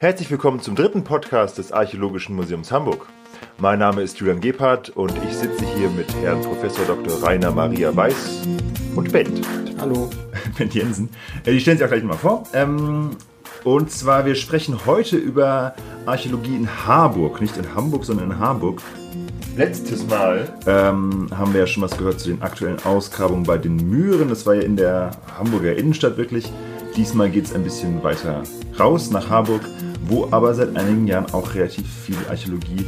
Herzlich willkommen zum dritten Podcast des Archäologischen Museums Hamburg. Mein Name ist Julian Gebhardt und ich sitze hier mit Herrn Professor Dr. Rainer Maria Weiß und Bent. Hallo. Bent Jensen. Äh, die stellen sich auch gleich mal vor. Ähm, und zwar, wir sprechen heute über Archäologie in Harburg. Nicht in Hamburg, sondern in Harburg. Letztes Mal ähm, haben wir ja schon was gehört zu den aktuellen Ausgrabungen bei den Mühren. Das war ja in der Hamburger Innenstadt wirklich. Diesmal geht es ein bisschen weiter raus nach Harburg, wo aber seit einigen Jahren auch relativ viel Archäologie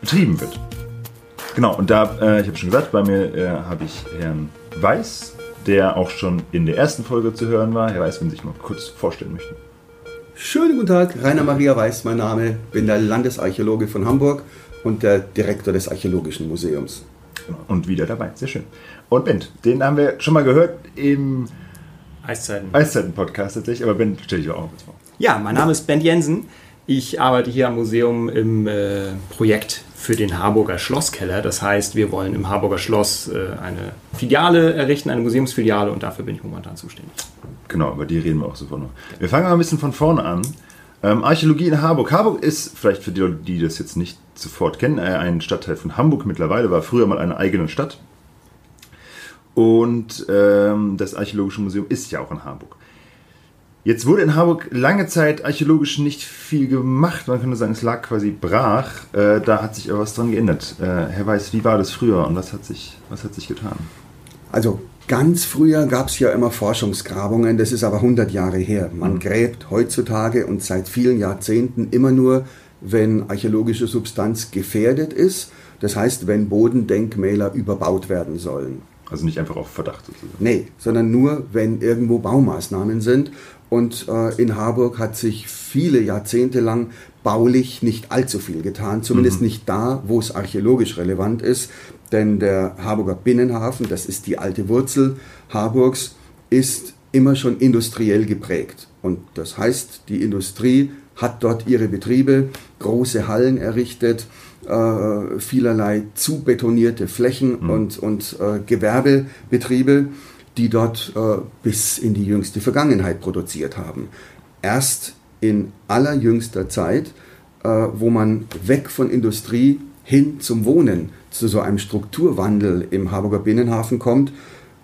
betrieben wird. Genau, und da, äh, ich habe schon gesagt, bei mir äh, habe ich Herrn Weiß, der auch schon in der ersten Folge zu hören war. Herr Weiß, wenn Sie sich mal kurz vorstellen möchten. Schönen guten Tag, Rainer Maria Weiß, mein Name, bin der Landesarchäologe von Hamburg und der Direktor des Archäologischen Museums. Genau, und wieder dabei, sehr schön. Und Ben, den haben wir schon mal gehört im Eiszeiten. Eiszeiten-Podcast tatsächlich, aber Ben, stell dich auch kurz vor. Ja, mein Name ist Ben Jensen. Ich arbeite hier am Museum im äh, Projekt für den Harburger Schlosskeller. Das heißt, wir wollen im Harburger Schloss äh, eine Filiale errichten, eine Museumsfiliale und dafür bin ich momentan zuständig. Genau, über die reden wir auch sofort noch. Wir fangen mal ein bisschen von vorne an. Ähm, Archäologie in Harburg. Harburg ist, vielleicht für die, die das jetzt nicht sofort kennen, äh, ein Stadtteil von Hamburg mittlerweile, war früher mal eine eigene Stadt. Und ähm, das Archäologische Museum ist ja auch in Harburg. Jetzt wurde in Harburg lange Zeit archäologisch nicht viel gemacht. Man könnte sagen, es lag quasi brach. Äh, da hat sich aber was dran geändert. Äh, Herr Weiß, wie war das früher und was hat sich, was hat sich getan? Also ganz früher gab es ja immer Forschungsgrabungen, das ist aber 100 Jahre her. Man mhm. gräbt heutzutage und seit vielen Jahrzehnten immer nur, wenn archäologische Substanz gefährdet ist. Das heißt, wenn Bodendenkmäler überbaut werden sollen. Also nicht einfach auf Verdacht sozusagen. Nee, sondern nur, wenn irgendwo Baumaßnahmen sind. Und äh, in Harburg hat sich viele Jahrzehnte lang baulich nicht allzu viel getan, zumindest mhm. nicht da, wo es archäologisch relevant ist. Denn der Harburger Binnenhafen, das ist die alte Wurzel Harburgs, ist immer schon industriell geprägt. Und das heißt, die Industrie hat dort ihre Betriebe, große Hallen errichtet, äh, vielerlei zubetonierte Flächen mhm. und, und äh, Gewerbebetriebe, die dort äh, bis in die jüngste Vergangenheit produziert haben. Erst in allerjüngster Zeit, äh, wo man weg von Industrie hin zum Wohnen, zu so einem Strukturwandel im Harburger Binnenhafen kommt,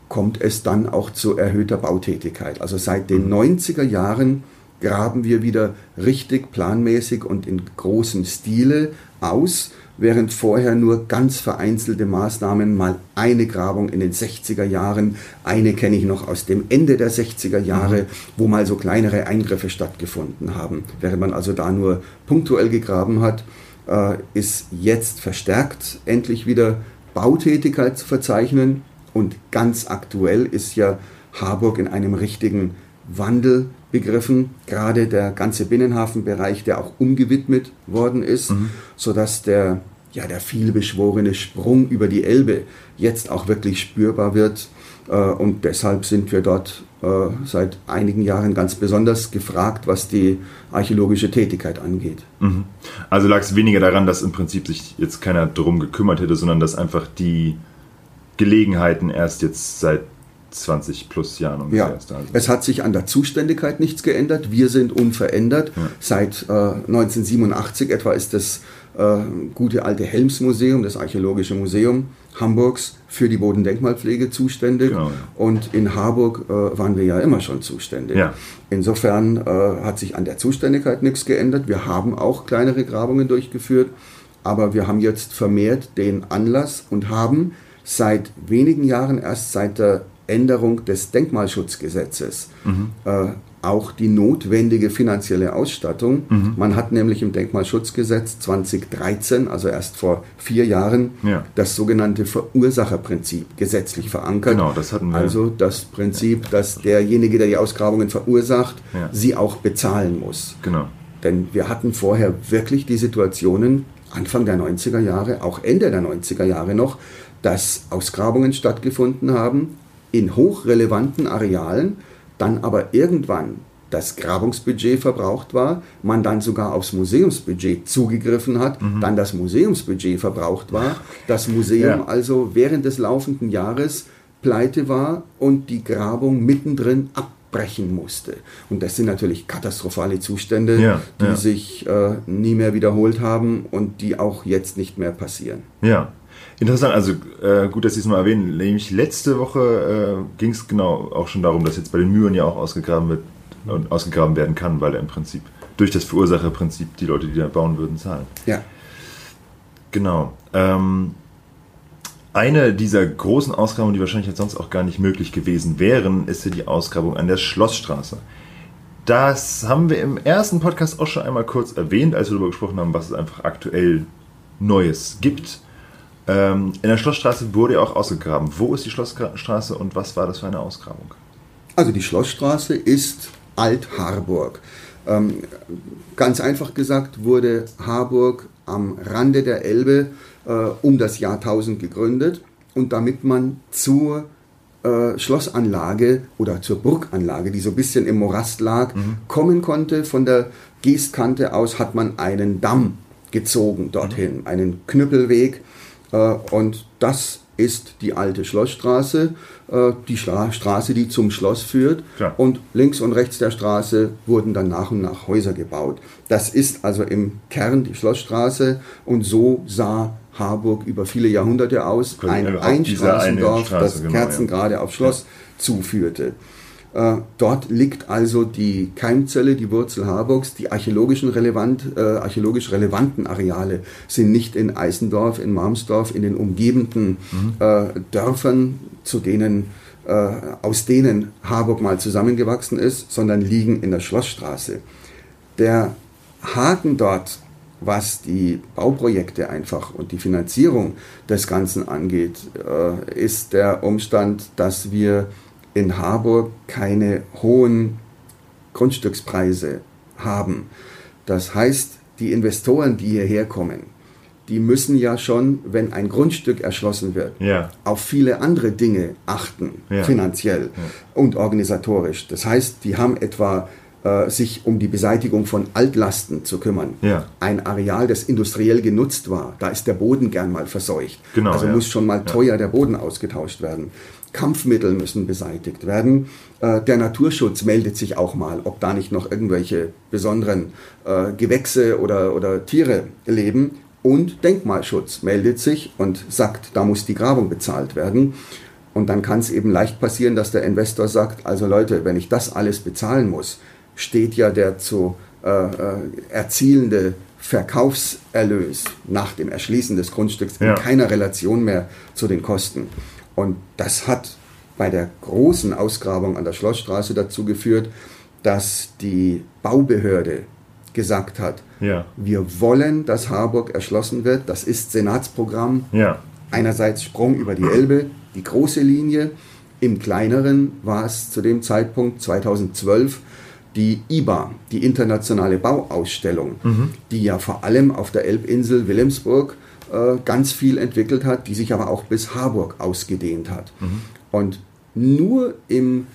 kommt es dann auch zu erhöhter Bautätigkeit. Also seit den 90er mhm. Jahren graben wir wieder richtig planmäßig und in großem Stile aus, während vorher nur ganz vereinzelte Maßnahmen, mal eine Grabung in den 60er Jahren, eine kenne ich noch aus dem Ende der 60er Jahre, mhm. wo mal so kleinere Eingriffe stattgefunden haben. Während man also da nur punktuell gegraben hat, äh, ist jetzt verstärkt endlich wieder Bautätigkeit zu verzeichnen. Und ganz aktuell ist ja Harburg in einem richtigen Wandel begriffen, gerade der ganze Binnenhafenbereich, der auch umgewidmet worden ist, mhm. sodass der, ja, der vielbeschworene Sprung über die Elbe jetzt auch wirklich spürbar wird. Äh, und deshalb sind wir dort äh, seit einigen Jahren ganz besonders gefragt, was die archäologische Tätigkeit angeht. Mhm. Also lag es weniger daran, dass im Prinzip sich jetzt keiner drum gekümmert hätte, sondern dass einfach die Gelegenheiten erst jetzt seit 20 plus Jahren ungefähr ja. ist. Also. Es hat sich an der Zuständigkeit nichts geändert. Wir sind unverändert. Ja. Seit äh, 1987 etwa ist das äh, gute alte Helmsmuseum, das Archäologische Museum Hamburgs, für die Bodendenkmalpflege zuständig. Genau, ja. Und in Harburg äh, waren wir ja immer schon zuständig. Ja. Insofern äh, hat sich an der Zuständigkeit nichts geändert. Wir haben auch kleinere Grabungen durchgeführt, aber wir haben jetzt vermehrt den Anlass und haben seit wenigen Jahren, erst seit der Änderung des Denkmalschutzgesetzes mhm. äh, auch die notwendige finanzielle Ausstattung. Mhm. Man hat nämlich im Denkmalschutzgesetz 2013, also erst vor vier Jahren, ja. das sogenannte Verursacherprinzip gesetzlich verankert. Genau, das hatten wir. Also das Prinzip, dass derjenige, der die Ausgrabungen verursacht, ja. sie auch bezahlen muss. Genau. Denn wir hatten vorher wirklich die Situationen, Anfang der 90er Jahre, auch Ende der 90er Jahre noch, dass Ausgrabungen stattgefunden haben, in hochrelevanten Arealen, dann aber irgendwann das Grabungsbudget verbraucht war, man dann sogar aufs Museumsbudget zugegriffen hat, mhm. dann das Museumsbudget verbraucht war, das Museum ja. also während des laufenden Jahres pleite war und die Grabung mittendrin abbrechen musste. Und das sind natürlich katastrophale Zustände, Ja, die ja. sich äh, nie mehr wiederholt haben und die auch jetzt nicht mehr passieren. Ja, interessant. Also äh, gut, dass Sie es mal erwähnen. Nämlich letzte Woche äh, ging es genau auch schon darum, dass jetzt bei den Mühren ja auch ausgegraben wird und ausgegraben werden kann, weil er im Prinzip durch das Verursacherprinzip die Leute, die da bauen würden, zahlen. Ja. Genau. Ähm, eine dieser großen Ausgrabungen, die wahrscheinlich jetzt sonst auch gar nicht möglich gewesen wären, ist ja die Ausgrabung an der Schlossstraße. Das haben wir im ersten Podcast auch schon einmal kurz erwähnt, als wir darüber gesprochen haben, was es einfach aktuell Neues gibt. Ähm, in der Schlossstraße wurde auch ausgegraben. Wo ist die Schlossstraße und was war das für eine Ausgrabung? Also die Schlossstraße ist Alt-Harburg. Ähm, ganz einfach gesagt wurde Harburg am Rande der Elbe äh, um das Jahr 1000 gegründet und damit man zur äh, Schlossanlage oder zur Burganlage, die so ein bisschen im Morast lag, kommen konnte. Von der Geestkante aus hat man einen Damm gezogen dorthin, einen Knüppelweg. Äh, und das ist die alte Schlossstraße, äh, die Stra Straße, die zum Schloss führt. Klar. Und links und rechts der Straße wurden dann nach und nach Häuser gebaut. Das ist also im Kern die Schlossstraße und so sah Harburg über viele Jahrhunderte aus. Ein Einstraßendorf, Straße, das genau, kerzengerade auf Schloss zuführte. Äh, dort liegt also die Keimzelle, die Wurzel Harburgs. Die archäologischen relevant, äh, archäologisch relevanten Areale sind nicht in Eisendorf, in Marmsdorf, in den umgebenden äh, Dörfern, zu denen, äh, aus denen Harburg mal zusammengewachsen ist, sondern liegen in der Schlossstraße. Der Haken dort, was die Bauprojekte einfach und die Finanzierung des Ganzen angeht, äh, ist der Umstand, dass wir in Harburg keine hohen Grundstückspreise haben. Das heißt, die Investoren, die hierher kommen, die müssen ja schon, wenn ein Grundstück erschlossen wird, Ja. auf viele andere Dinge achten, Ja. finanziell und organisatorisch. Das heißt, die haben etwa äh, sich um die Beseitigung von Altlasten zu kümmern. Ja. Ein Areal, das industriell genutzt war, da ist der Boden gern mal verseucht. Genau, also ja. muss schon mal teuer der Boden ausgetauscht werden. Kampfmittel müssen beseitigt werden. Äh, Der Naturschutz meldet sich auch mal, ob da nicht noch irgendwelche besonderen äh, Gewächse oder, oder Tiere leben. Und Denkmalschutz meldet sich und sagt, da muss die Grabung bezahlt werden. Und dann kann es eben leicht passieren, dass der Investor sagt, also Leute, wenn ich das alles bezahlen muss, steht ja der zu äh, äh, erzielende Verkaufserlös nach dem Erschließen des Grundstücks Ja. in keiner Relation mehr zu den Kosten. Und das hat bei der großen Ausgrabung an der Schlossstraße dazu geführt, dass die Baubehörde gesagt hat, Ja. wir wollen, dass Harburg erschlossen wird. Das ist Senatsprogramm. Ja. Einerseits Sprung über die Elbe, die große Linie. Im kleineren war es zu dem Zeitpunkt 2012 die IBA, die internationale Bauausstellung, die ja vor allem auf der Elbinsel Wilhelmsburg äh, ganz viel entwickelt hat, die sich aber auch bis Harburg ausgedehnt hat. Und nur im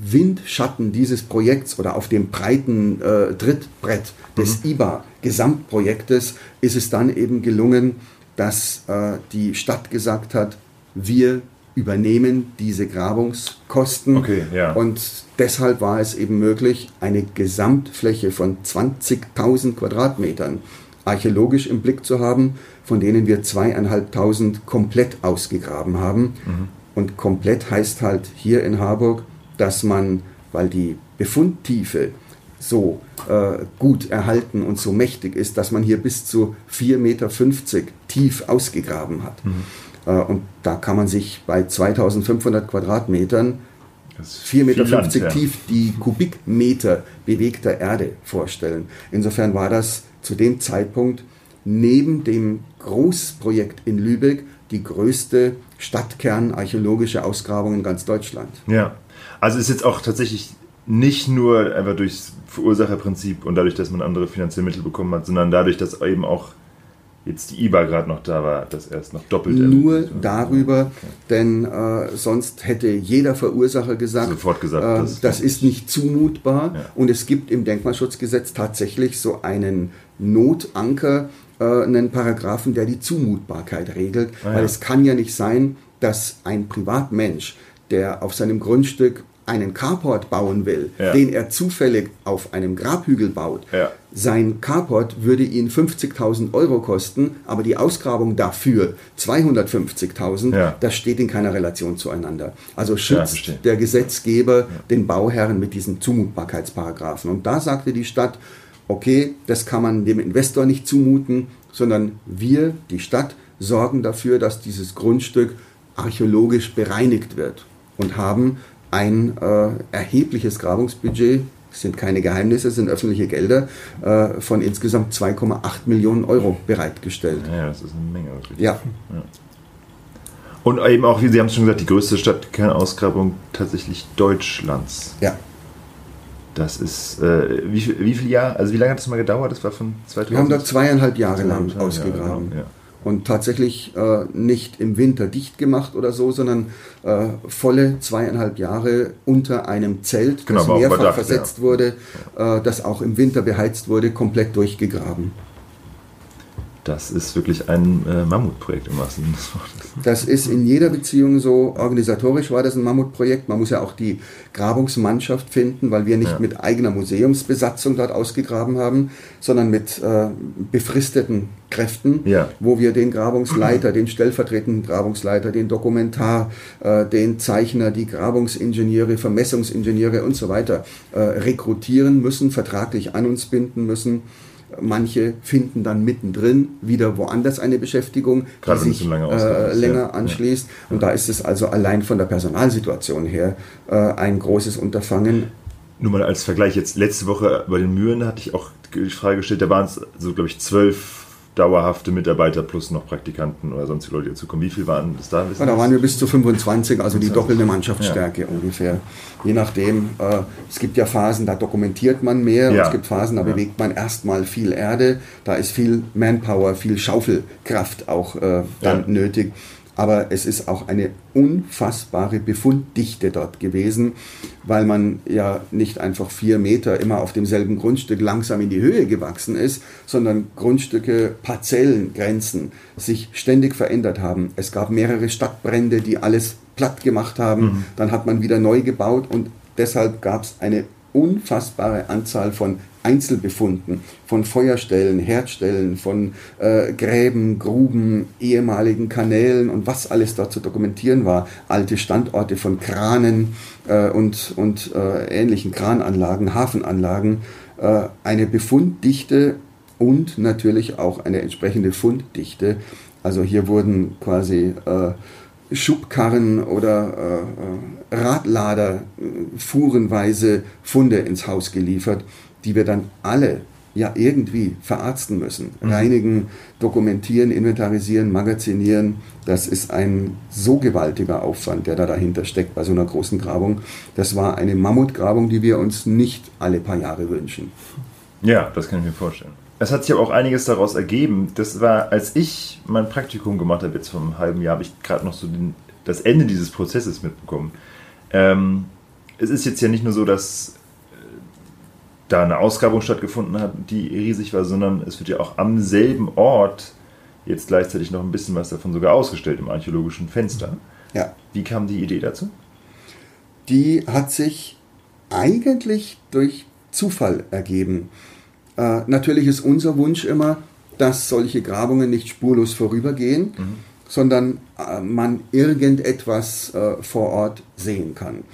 Windschatten dieses Projekts oder auf dem breiten äh, Trittbrett des IBA-Gesamtprojektes ist es dann eben gelungen, dass äh, die Stadt gesagt hat, wir übernehmen diese Grabungskosten. Okay, ja. Und deshalb war es eben möglich, eine Gesamtfläche von 20.000 Quadratmetern archäologisch im Blick zu haben, von denen wir zweieinhalbtausend komplett ausgegraben haben. Und komplett heißt halt hier in Harburg, dass man, weil die Befundtiefe so äh, gut erhalten und so mächtig ist, dass man hier bis zu 4,50 Meter tief ausgegraben hat. Äh, und da kann man sich bei 2500 Quadratmetern Das ist 4,50 viel Meter Land, ja. tief die Kubikmeter bewegter Erde vorstellen. Insofern war das zu dem Zeitpunkt neben dem Großprojekt in Lübeck die größte Stadtkern-archäologische Ausgrabung in ganz Deutschland. Ja, also ist jetzt auch tatsächlich nicht nur einfach durchs Verursacherprinzip und dadurch, dass man andere finanzielle Mittel bekommen hat, sondern dadurch, dass eben auch jetzt die IBA gerade noch da war, das erst noch doppelt Nur ermöglicht. darüber, denn äh, sonst hätte jeder Verursacher gesagt, Sofort gesagt, äh, das- das, ist nicht zumutbar. Ja. Und es gibt im Denkmalschutzgesetz tatsächlich so einen Notanker, äh, einen Paragraphen, der die Zumutbarkeit regelt, Ah, ja. weil es kann ja nicht sein, dass ein Privatmensch, der auf seinem Grundstück einen Carport bauen will, Ja. den er zufällig auf einem Grabhügel baut, Ja. sein Carport würde ihn 50.000 Euro kosten, aber die Ausgrabung dafür 250.000, Ja. das steht in keiner Relation zueinander. Also schützt der Gesetzgeber den Bauherren mit diesen Zumutbarkeitsparagraphen. Und da sagte die Stadt, okay, das kann man dem Investor nicht zumuten, sondern wir, die Stadt, sorgen dafür, dass dieses Grundstück archäologisch bereinigt wird und haben ein äh, erhebliches Grabungsbudget, das sind keine Geheimnisse, es sind öffentliche Gelder, äh, von insgesamt 2,8 Millionen Euro bereitgestellt. Ja, das ist eine Menge. Wirklich. Ja, Und eben auch, wie Sie haben es schon gesagt, die größte Stadtkernausgrabung tatsächlich Deutschlands. ja. Das ist, äh, wie, wie viel Jahr, also wie lange hat das mal gedauert? Das war von 2000? Wir haben da zweieinhalb Jahre lang Zweieinhalb Jahre, ausgegraben. ja, ja. Und tatsächlich äh, nicht im Winter dicht gemacht oder so, sondern äh, volle zweieinhalb Jahre unter einem Zelt, Genau, das mehrfach überdacht, versetzt ja. wurde, äh, das auch im Winter beheizt wurde, komplett durchgegraben. Das ist wirklich ein äh, Mammutprojekt im wahrsten Sinne des Wortes. Das ist in jeder Beziehung so. Organisatorisch war das ein Mammutprojekt. Man muss ja auch die Grabungsmannschaft finden, weil wir nicht Ja. mit eigener Museumsbesatzung dort ausgegraben haben, sondern mit äh, befristeten Kräften, Ja. wo wir den Grabungsleiter, den stellvertretenden Grabungsleiter, den Dokumentar, äh, den Zeichner, die Grabungsingenieure, Vermessungsingenieure und so weiter äh, rekrutieren müssen, vertraglich an uns binden müssen. Manche finden dann mittendrin wieder woanders eine Beschäftigung, Gerade die sich äh, länger anschließt. Und da ist es also allein von der Personalsituation her äh, ein großes Unterfangen. Nur mal als Vergleich, jetzt letzte Woche bei den Mühren hatte ich auch die Frage gestellt, da waren es so, glaube ich, zwölf dauerhafte Mitarbeiter plus noch Praktikanten oder sonstige Leute, die dazukommen. Wie viel waren das da? Ja, da waren wir bis zu 25, also die 25. doppelte Mannschaftsstärke ungefähr. Je nachdem, äh, es gibt ja Phasen, da dokumentiert man mehr, Ja. es gibt Phasen, da Ja. bewegt man erstmal viel Erde, da ist viel Manpower, viel Schaufelkraft auch äh, dann Ja. nötig. Aber es ist auch eine unfassbare Befunddichte dort gewesen, weil man ja nicht einfach vier Meter immer auf demselben Grundstück langsam in die Höhe gewachsen ist, sondern Grundstücke, Parzellengrenzen sich ständig verändert haben. Es gab mehrere Stadtbrände, die alles platt gemacht haben. Dann hat man wieder neu gebaut und deshalb gab es eine unfassbare Anzahl von Einzelbefunden, von Feuerstellen, Herdstellen, von äh, Gräben, Gruben, ehemaligen Kanälen und was alles dort zu dokumentieren war. Alte Standorte von Kranen äh, und, und äh, ähnlichen Krananlagen, Hafenanlagen. Äh, eine Befunddichte und natürlich auch eine entsprechende Funddichte. Also hier wurden quasi äh, Schubkarren oder äh, äh, Radlader äh, fuhrenweise Funde ins Haus geliefert, die wir dann alle ja irgendwie verarzten müssen. Reinigen, dokumentieren, inventarisieren, magazinieren. Das ist ein so gewaltiger Aufwand, der da dahinter steckt bei so einer großen Grabung. Das war eine Mammutgrabung, die wir uns nicht alle paar Jahre wünschen. Ja, das kann ich mir vorstellen. Es hat sich aber auch einiges daraus ergeben. Das war, als ich mein Praktikum gemacht habe, jetzt vor einem halben Jahr, habe ich gerade noch so den, das Ende dieses Prozesses mitbekommen. Ähm, es ist jetzt ja nicht nur so, dass da eine Ausgrabung stattgefunden hat, die riesig war, sondern es wird ja auch am selben Ort jetzt gleichzeitig noch ein bisschen was davon sogar ausgestellt im archäologischen Fenster. Ja. Wie kam die Idee dazu? die hat sich eigentlich durch Zufall ergeben. Äh, natürlich ist unser Wunsch immer, dass solche Grabungen nicht spurlos vorübergehen, sondern äh, man irgendetwas äh, vor Ort sehen kann.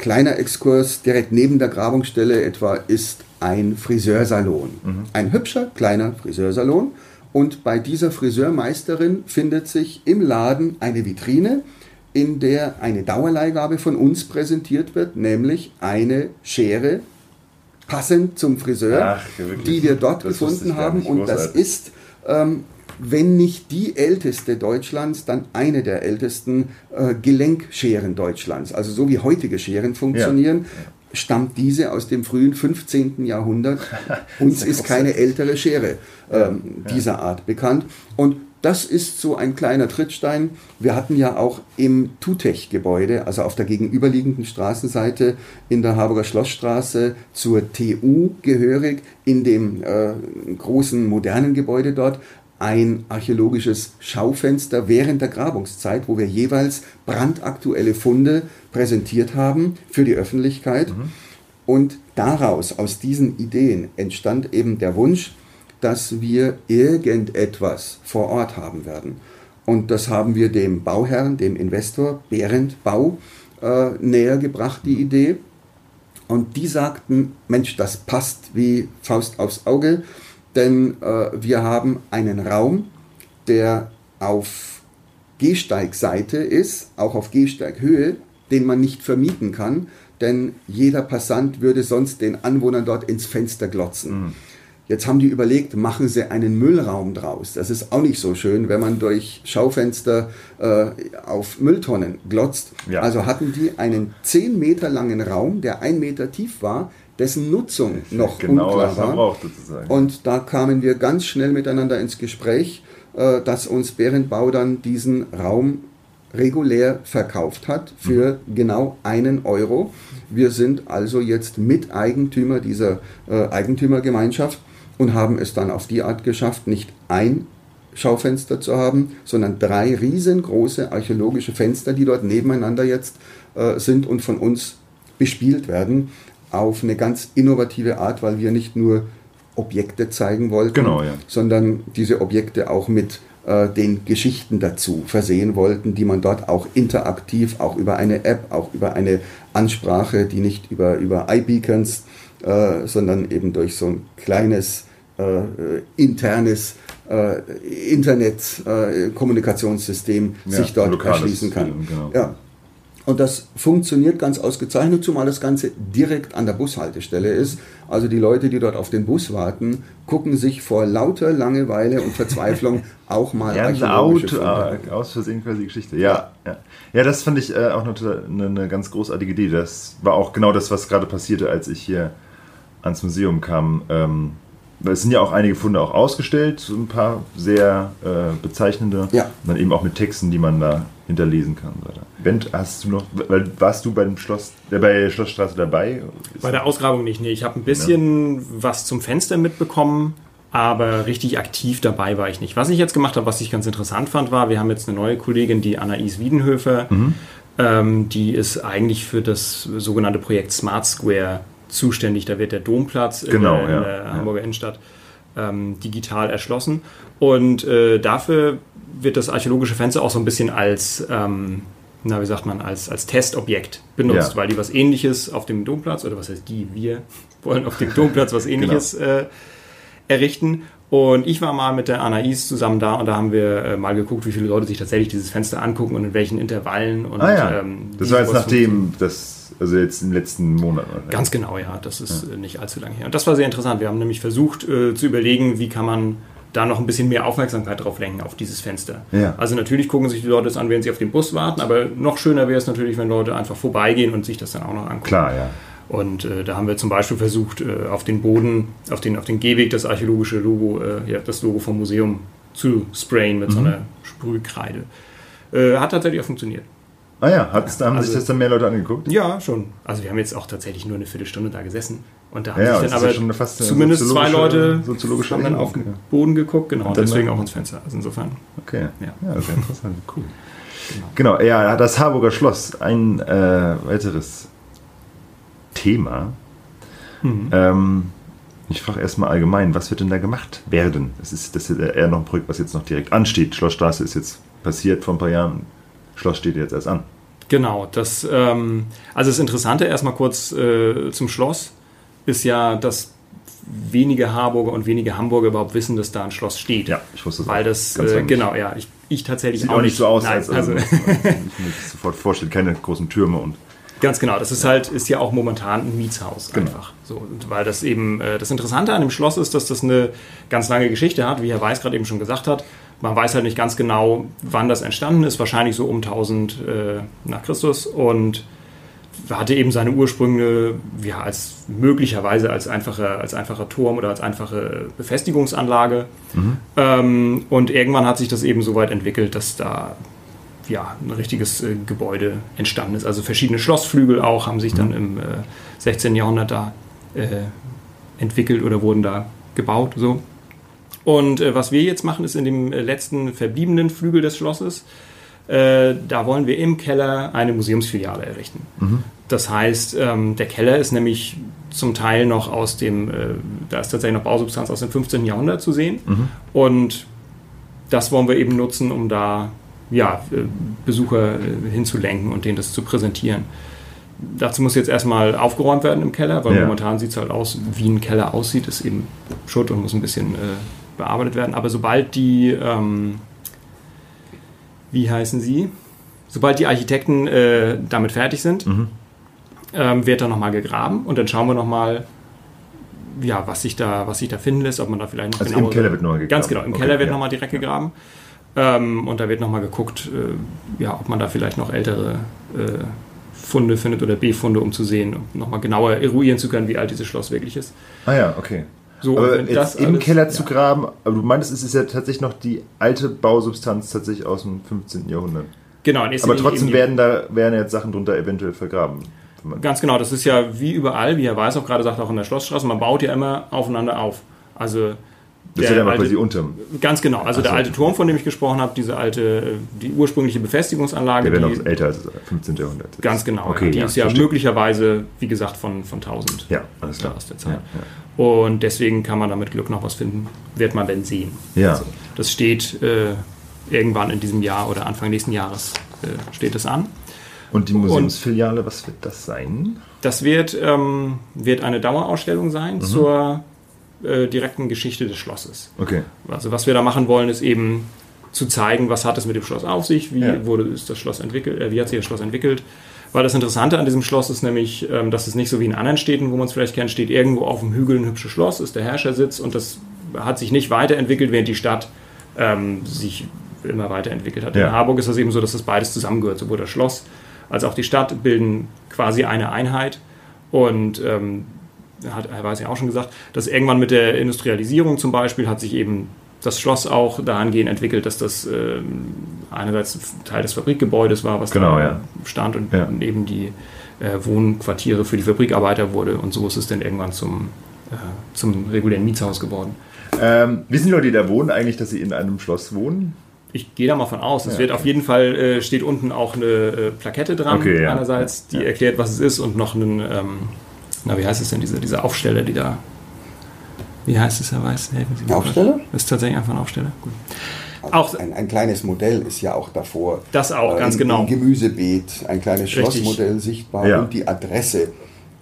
Kleiner Exkurs, direkt neben der Grabungsstelle etwa ist ein Friseursalon. Ein hübscher kleiner Friseursalon. Und bei dieser Friseurmeisterin findet sich im Laden eine Vitrine, in der eine Dauerleihgabe von uns präsentiert wird, nämlich eine Schere, passend zum Friseur, Ach, die wir dort Das gefunden haben. Und das ist, ähm, wenn nicht die älteste Deutschlands, dann eine der ältesten äh, Gelenkscheren Deutschlands. Also so wie heutige Scheren funktionieren, stammt diese aus dem frühen 15. Jahrhundert. Uns ist keine ältere Schere ähm, dieser Art bekannt. Und das ist so ein kleiner Trittstein. Wir hatten ja auch im Tutech-Gebäude, also auf der gegenüberliegenden Straßenseite in der Harburger Schlossstraße zur TU gehörig, in dem äh, großen modernen Gebäude dort, ein archäologisches Schaufenster während der Grabungszeit, wo wir jeweils brandaktuelle Funde präsentiert haben für die Öffentlichkeit. Mhm. Und daraus, aus diesen Ideen, entstand eben der Wunsch, dass wir irgendetwas vor Ort haben werden. Und das haben wir dem Bauherrn, dem Investor Behrendt Bau äh, näher gebracht, die Idee. Und die sagten, Mensch, das passt wie Faust aufs Auge, denn äh, wir haben einen Raum, der auf Gehsteigseite ist, auch auf Gehsteighöhe, den man nicht vermieten kann, denn jeder Passant würde sonst den Anwohnern dort ins Fenster glotzen. Mhm. Jetzt haben die überlegt, machen sie einen Müllraum draus. Das ist auch nicht so schön, wenn man durch Schaufenster äh, auf Mülltonnen glotzt. Ja. Also hatten die einen 10 Meter langen Raum, der ein Meter tief war, dessen Nutzung noch genau, unklar war. Braucht, Und da kamen wir ganz schnell miteinander ins Gespräch, äh, dass uns Bärenbau dann diesen Raum regulär verkauft hat für mhm. genau einen Euro. Wir sind also jetzt Miteigentümer dieser äh, Eigentümergemeinschaft und haben es dann auf die Art geschafft, nicht ein Schaufenster zu haben, sondern drei riesengroße archäologische Fenster, die dort nebeneinander jetzt äh, sind und von uns bespielt werden, auf eine ganz innovative Art, weil wir nicht nur Objekte zeigen wollten, genau, ja. sondern diese Objekte auch mit äh, den Geschichten dazu versehen wollten, die man dort auch interaktiv, auch über eine App, auch über eine Ansprache, die nicht über, über iBeacons, äh, sondern eben durch so ein kleines internes äh, Internet-Kommunikationssystem äh, ja, sich dort erschließen kann. Genau. Ja. Und das funktioniert ganz ausgezeichnet, zumal das Ganze direkt an der Bushaltestelle ist. Also die Leute, die dort auf den Bus warten, gucken sich vor lauter Langeweile und Verzweiflung auch mal ja, Auto, äh, aus Versehen quasi Geschichte. Ja, ja. ja das fand ich äh, auch eine, eine, ganz großartige Idee. Das war auch genau das, was gerade passierte, als ich hier ans Museum kam. Ähm, es sind ja auch einige Funde auch ausgestellt, so ein paar sehr äh, bezeichnende. Ja. Und dann eben auch mit Texten, die man da hinterlesen kann. Bent, hast du noch, warst du beim Schloss, äh, bei Schlossstraße dabei? Bei der Ausgrabung nicht, nee. Ich habe ein bisschen ja. was zum Fenster mitbekommen, aber richtig aktiv dabei war ich nicht. Was ich jetzt gemacht habe, was ich ganz interessant fand, war, wir haben jetzt eine neue Kollegin, die Anais Wiedenhöfer, mhm. ähm, die ist eigentlich für das sogenannte Projekt Smart Square zuständig. Da wird der Domplatz genau, in, der, in der Hamburger Innenstadt ähm, digital erschlossen. Und äh, dafür wird das archäologische Fenster auch so ein bisschen als, ähm, na, wie sagt man, als, als Testobjekt benutzt, ja. weil die was ähnliches auf dem Domplatz, oder was heißt die, wir wollen auf dem Domplatz was ähnliches genau. äh, errichten. Und ich war mal mit der Anais zusammen da und da haben wir äh, mal geguckt, wie viele Leute sich tatsächlich dieses Fenster angucken und in welchen Intervallen. Und, ah ja, ähm, das war jetzt nachdem das also jetzt in den letzten Monaten. Oder? Ganz genau, ja. Das ist ja. Äh, nicht allzu lange her. Und das war sehr interessant. Wir haben nämlich versucht äh, zu überlegen, wie kann man da noch ein bisschen mehr Aufmerksamkeit drauf lenken, auf dieses Fenster. Ja. Also natürlich gucken sich die Leute das an, wenn sie auf den Bus warten, aber noch schöner wäre es natürlich, wenn Leute einfach vorbeigehen und sich das dann auch noch angucken. Klar, ja. Und äh, da haben wir zum Beispiel versucht, äh, auf den Boden, auf den, auf den Gehweg das archäologische Logo, äh, ja, das Logo vom Museum zu sprayen mit mhm. so einer Sprühkreide. Äh, hat tatsächlich auch funktioniert. Ah ja, hat's, da haben also, sich das dann mehr Leute angeguckt? Ja, schon. Also wir haben jetzt auch tatsächlich nur eine Viertelstunde da gesessen. Und da haben ja, sich dann aber ja zumindest zwei Leute haben dann auf den Boden geguckt, genau, und deswegen auch ins Fenster. Also insofern. Okay. Ja, ja sehr interessant, cool. Genau. genau. ja, das Harburger Schloss, ein äh, weiteres Thema. Mhm. Ähm, ich frage erstmal allgemein, was wird denn da gemacht werden? Das ist, das ist eher noch ein Projekt, was jetzt noch direkt ansteht. Schlossstraße ist jetzt passiert vor ein paar Jahren Schloss steht jetzt erst an. Genau, das, ähm, also das Interessante erstmal kurz äh, zum Schloss ist ja, dass wenige Harburger und wenige Hamburger überhaupt wissen, dass da ein Schloss steht. Ja, ich wusste das Weil das, äh, genau, ja, ich, ich tatsächlich Sieht auch, nicht so aus, Nein, als also, also ich mir das sofort vorstellen, keine großen Türme und Ganz genau, das ist halt, ist ja auch momentan ein Mietshaus genau. einfach. So, weil das eben, äh, das Interessante an dem Schloss ist, dass das eine ganz lange Geschichte hat, wie Herr Weiß gerade eben schon gesagt hat. Man weiß halt nicht ganz genau, wann das entstanden ist, wahrscheinlich so um 1000 äh, nach Christus und hatte eben seine Ursprünge ja, als möglicherweise als einfacher, als einfacher Turm oder als einfache Befestigungsanlage. Mhm. Ähm, und irgendwann hat sich das eben so weit entwickelt, dass da ja, ein richtiges äh, Gebäude entstanden ist. Also verschiedene Schlossflügel auch haben sich dann mhm. im äh, 16. Jahrhundert da äh, entwickelt oder wurden da gebaut. So. Und äh, was wir jetzt machen, ist in dem äh, letzten verbliebenen Flügel des Schlosses, äh, da wollen wir im Keller eine Museumsfiliale errichten. Mhm. Das heißt, ähm, der Keller ist nämlich zum Teil noch aus dem, äh, da ist tatsächlich noch Bausubstanz aus dem 15. Jahrhundert zu sehen. Mhm. Und das wollen wir eben nutzen, um da ja, äh, Besucher äh, hinzulenken und denen das zu präsentieren. Dazu muss jetzt erstmal aufgeräumt werden im Keller, weil Ja. momentan sieht es halt aus, wie ein Keller aussieht, ist eben Schutt und muss ein bisschen äh, bearbeitet werden. Aber sobald die, ähm, wie heißen sie? Sobald die Architekten äh, damit fertig sind, Mhm. ähm, wird da nochmal gegraben und dann schauen wir nochmal, ja, was sich da, was sich da finden lässt, ob man da vielleicht noch Also im genauere- Keller wird nochmal gegraben. Ganz genau, im Okay, Keller wird ja. nochmal direkt gegraben. Ähm, und da wird nochmal geguckt, äh, ja, ob man da vielleicht noch ältere äh, Funde findet oder B-Funde, um zu sehen, um nochmal genauer eruieren zu können, wie alt dieses Schloss wirklich ist. Ah ja, okay. So, aber jetzt das im alles- Keller zu ja. graben, aber du meintest, es ist ja tatsächlich noch die alte Bausubstanz tatsächlich aus dem 15. Jahrhundert. Genau, Aber trotzdem werden da werden jetzt Sachen drunter eventuell vergraben. Ganz genau, das ist ja wie überall, wie Herr Weiß auch gerade sagt, auch in der Schlossstraße, man baut ja immer aufeinander auf. Also Das ist ja dann auch quasi unterm. Ganz genau, also Ach der so. alte Turm, von dem ich gesprochen habe, diese alte, äh, die ursprüngliche Befestigungsanlage, Der wäre noch älter als das 15. Jahrhundert. ganz genau, Okay, die ja, ist ja verstehe. möglicherweise, wie gesagt, von, von 1000 Ja, alles klar. aus der Zeit. Ja, Und deswegen kann man da mit Glück noch was finden, wird man denn sehen. Ja. Also, das steht äh, irgendwann in diesem Jahr oder Anfang nächsten Jahres äh, steht es an. Und die Museumsfiliale, was wird das sein? Das wird, ähm, wird eine Dauerausstellung sein Mhm. zur äh, direkten Geschichte des Schlosses. Okay. Also was wir da machen wollen, ist eben zu zeigen, was hat es mit dem Schloss auf sich, wie Ja. wurde ist das Schloss entwickelt, äh, wie hat sich das Schloss entwickelt. Weil das Interessante an diesem Schloss ist nämlich, ähm, dass es nicht so wie in anderen Städten, wo man es vielleicht kennt, steht irgendwo auf dem Hügel ein hübsches Schloss, ist der Herrschersitz und das hat sich nicht weiterentwickelt, während die Stadt ähm, sich immer weiterentwickelt hat. Ja. In Harburg ist das eben so, dass das beides zusammengehört, sowohl das Schloss als auch die Stadt bilden quasi eine Einheit und ähm, hat Herr Weiß ja auch schon gesagt, dass irgendwann mit der Industrialisierung zum Beispiel hat sich eben das Schloss auch dahingehend entwickelt, dass das ähm, einerseits Teil des Fabrikgebäudes war, was Genau, da ja. stand und Ja. eben die äh, Wohnquartiere für die Fabrikarbeiter wurde und so ist es dann irgendwann zum, äh, zum regulären Mietshaus geworden. Ähm, wissen die Leute, die da wohnen, eigentlich, dass sie in einem Schloss wohnen? Ich gehe da mal von aus. Es Ja, wird auf jeden Fall, äh, steht unten auch eine äh, Plakette dran, Okay, einerseits, die erklärt, was es ist und noch einen, ähm, na wie heißt es denn, diese, diese Aufsteller, die da, wie heißt es, Herr Weiß? Helfen Sie mir. Aufsteller? Das ist tatsächlich einfach ein Aufsteller. Gut. Auch ein, ein kleines Modell ist ja auch davor. das auch, Äh, ganz im, genau. Im Gemüsebeet ein kleines Richtig. Schlossmodell sichtbar Ja. und die Adresse,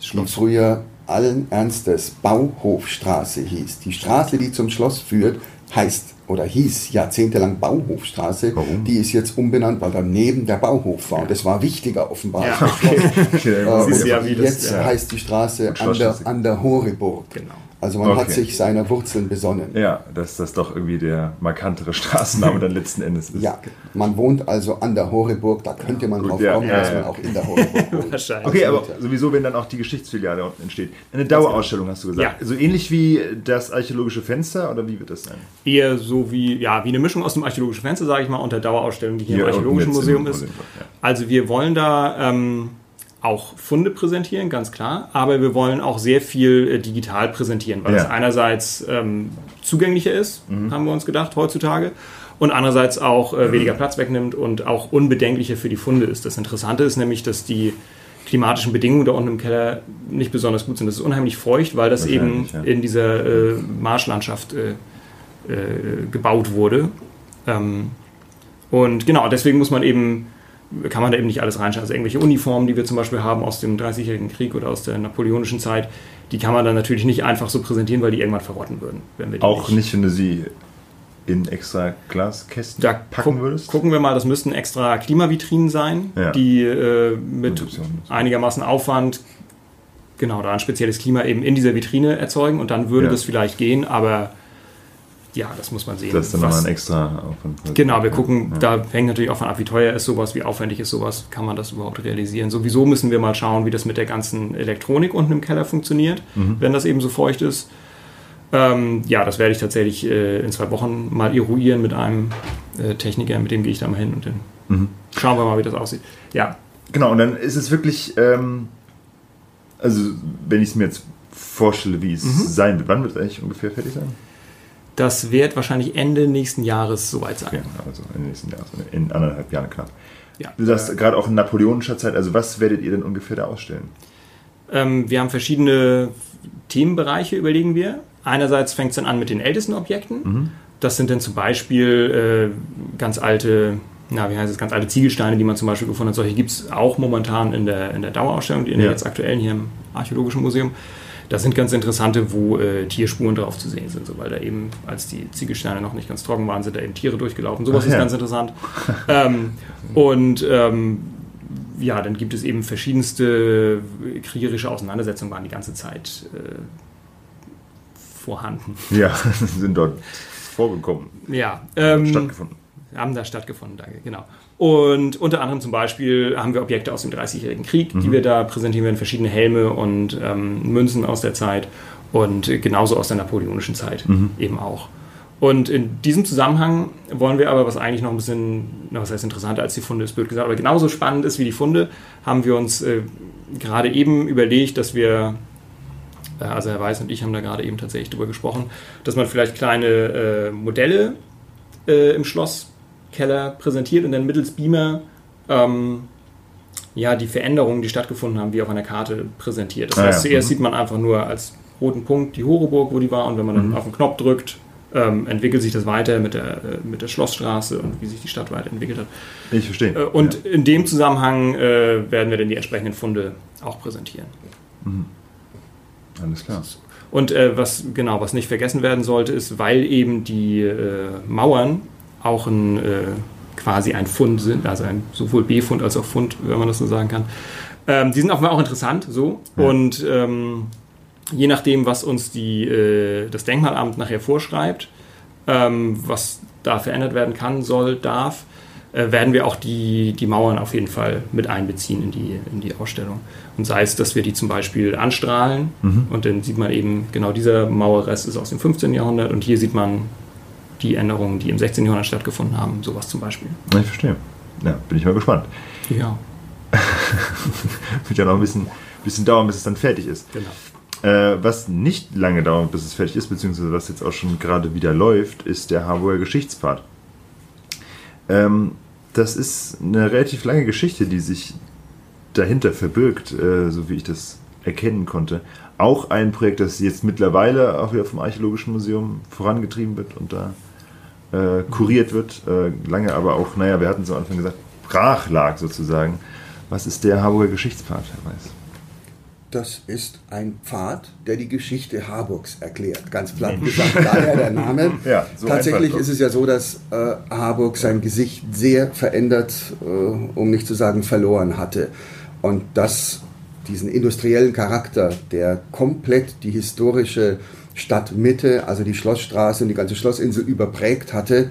die früher allen Ernstes Bauhofstraße hieß. Die Straße, die zum Schloss führt, heißt oder hieß jahrzehntelang Bauhofstraße. Warum? Die ist jetzt umbenannt, weil daneben der Bauhof war. Und das war wichtiger offenbar. Ja, das Schloss. Okay, Äh, das- jetzt ja. heißt die Straße an der, an der Horeburg. Genau. Also man hat Okay. sich seiner Wurzeln besonnen. Ja, dass das doch irgendwie der markantere Straßenname dann letzten Endes ist. Ja, man wohnt also an der Horeburg, da könnte man Gut, drauf ja, kommen, ja, dass ja. man auch in der Horeburg wohnt. Wahrscheinlich. Okay, aber sowieso, wenn dann auch die Geschichtsfiliale unten entsteht. Eine Dauerausstellung hast du gesagt. Ja. So ähnlich wie das archäologische Fenster oder wie wird das sein? Eher so wie, ja, wie eine Mischung aus dem archäologischen Fenster, sage ich mal, und der Dauerausstellung, die hier, Hier im Archäologischen Museum ist. Also wir wollen da ähm, auch Funde präsentieren, ganz klar, aber wir wollen auch sehr viel äh, digital präsentieren, weil Ja. Mhm. es einerseits ähm, zugänglicher ist, haben wir uns gedacht, heutzutage. Und andererseits auch äh, weniger Platz wegnimmt und auch unbedenklicher für die Funde ist. Das Interessante ist nämlich, dass die klimatischen Bedingungen da unten im Keller nicht besonders gut sind. Das ist unheimlich feucht, weil das eben ja. in dieser äh, Marschlandschaft äh, äh, gebaut wurde. Ähm, und genau, deswegen muss man eben, kann man da eben nicht alles reinschreiben. Also irgendwelche Uniformen, die wir zum Beispiel haben aus dem Dreißigjährigen Krieg oder aus der napoleonischen Zeit, die kann man dann natürlich nicht einfach so präsentieren, weil die irgendwann verrotten würden. Wenn wir die Auch nicht, wenn du sie in extra Glaskästen Da packen guck, würdest? gucken wir mal, das müssten extra Klimavitrinen sein, Ja. die äh, mit einigermaßen Aufwand genau da ein spezielles Klima eben in dieser Vitrine erzeugen und dann würde Ja. das vielleicht gehen, aber ja, das muss man sehen. Das ist dann nochmal ein extra Aufwand. Genau, wir gucken, Ja. da hängt natürlich auch von ab, wie teuer ist sowas, wie aufwendig ist sowas, kann man das überhaupt realisieren. Sowieso müssen wir mal schauen, wie das mit der ganzen Elektronik unten im Keller funktioniert, Mhm. wenn das eben so feucht ist. Ähm, ja, das werde ich tatsächlich äh, in zwei Wochen mal eruieren mit einem äh, Techniker, mit dem gehe ich da mal hin und dann Mhm. schauen wir mal, wie das aussieht. Ja, Genau, und dann ist es wirklich, ähm, also wenn ich es mir jetzt vorstelle, wie es Mhm. sein wird, wann wird es eigentlich ungefähr fertig sein? Das wird wahrscheinlich Ende nächsten Jahres soweit sein. Okay, also Ende nächsten Jahres, in anderthalb Jahren knapp. Ja. Du sagst gerade auch in napoleonischer Zeit, also was werdet ihr denn ungefähr da ausstellen? Ähm, wir haben verschiedene Themenbereiche, überlegen wir. Einerseits fängt es dann an mit den ältesten Objekten. Das sind dann zum Beispiel äh, ganz alte, na, wie heißt es, ganz alte Ziegelsteine, die man zum Beispiel gefunden hat. Solche gibt es auch momentan in der, in der Dauerausstellung, in der Ja. jetzt aktuellen hier im Archäologischen Museum. Das sind ganz interessante, wo äh, Tierspuren drauf zu sehen sind, so, weil da eben, als die Ziegelsteine noch nicht ganz trocken waren, sind da eben Tiere durchgelaufen. Sowas Ach ist ja. ganz interessant. ähm, und ähm, ja, dann gibt es eben verschiedenste kriegerische Auseinandersetzungen, waren die ganze Zeit äh, vorhanden. Ja, sind dort vorgekommen, Ja, ähm, stattgefunden. haben da stattgefunden, danke, genau. Und unter anderem zum Beispiel haben wir Objekte aus dem Dreißigjährigen Krieg, Mhm. die wir da präsentieren werden, verschiedene Helme und ähm, Münzen aus der Zeit und genauso aus der napoleonischen Zeit Mhm. eben auch. Und in diesem Zusammenhang wollen wir aber, was eigentlich noch ein bisschen, was heißt interessanter als die Funde, ist blöd gesagt, aber genauso spannend ist wie die Funde, haben wir uns äh, gerade eben überlegt, dass wir, äh, also Herr Weiß und ich haben da gerade eben tatsächlich drüber gesprochen, dass man vielleicht kleine äh, Modelle äh, im Schlosskeller präsentiert und dann mittels Beamer ähm, ja, die Veränderungen, die stattgefunden haben, wie auf einer Karte präsentiert. Das Ah, heißt, ja. zuerst Mhm. sieht man einfach nur als roten Punkt die Horeburg, wo die war, und wenn man dann auf den Knopf drückt, ähm, entwickelt sich das weiter mit der, äh, mit der Schlossstraße und wie sich die Stadt weiterentwickelt hat. Ich verstehe. Äh, und in dem Zusammenhang äh, werden wir dann die entsprechenden Funde auch präsentieren. ja, alles klar. Und äh, was genau, was nicht vergessen werden sollte, ist, weil eben die äh, Mauern auch ein, äh, quasi ein Fund sind, also ein sowohl B-Fund als auch Fund, wenn man das so sagen kann. Ähm, die sind auch, auch interessant, so. Ja. Und ähm, je nachdem, was uns die, äh, das Denkmalamt nachher vorschreibt, ähm, was da verändert werden kann, soll, darf, äh, werden wir auch die, die Mauern auf jeden Fall mit einbeziehen in die, in die Ausstellung. Und sei es, dass wir die zum Beispiel anstrahlen und dann sieht man eben, genau dieser Mauerrest ist aus dem 15. Jahrhundert und hier sieht man die Änderungen, die im 16. Jahrhundert stattgefunden haben, sowas zum Beispiel. Ich verstehe. Ja, bin ich mal gespannt. Ja, Wird ja noch ein bisschen, bisschen dauern, bis es dann fertig ist. genau. Äh, was nicht lange dauert, bis es fertig ist, beziehungsweise was jetzt auch schon gerade wieder läuft, ist der Harburger Geschichtspfad. Ähm, das ist eine relativ lange Geschichte, die sich dahinter verbirgt, äh, so wie ich das erkennen konnte. Auch ein Projekt, das jetzt mittlerweile auch wieder vom Archäologischen Museum vorangetrieben wird und da äh, kuriert wird. Äh, lange aber auch, naja, wir hatten es am Anfang gesagt, brach lag sozusagen. Was ist der Harburger Geschichtspfad, Herr Weiß? Das ist ein Pfad, der die Geschichte Harburgs erklärt. Ganz platt gesagt, daher der Name. Ja, so Tatsächlich ist es ja so, dass äh, Harburg sein Gesicht sehr verändert, äh, um nicht zu sagen verloren hatte. Und das, diesen industriellen Charakter, der komplett die historische Stadtmitte, also die Schlossstraße und die ganze Schlossinsel überprägt hatte,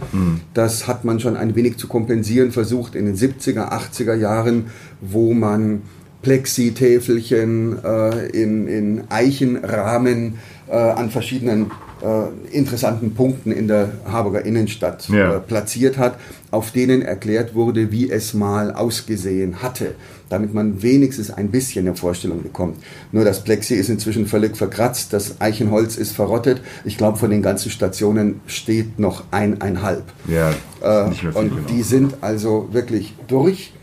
das hat man schon ein wenig zu kompensieren versucht in den 70er, 80er Jahren, wo man Plexitäfelchen äh, in, in Eichenrahmen äh, an verschiedenen äh, interessanten Punkten in der Harburger Innenstadt Ja. äh, platziert hat, auf denen erklärt wurde, wie es mal ausgesehen hatte, damit man wenigstens ein bisschen eine Vorstellung bekommt. Nur das Plexi ist inzwischen völlig verkratzt, das Eichenholz ist verrottet. Ich glaube, von den ganzen Stationen steht noch eineinhalb. Ja, Äh, nicht mehr viel, und genau. die sind also wirklich durch.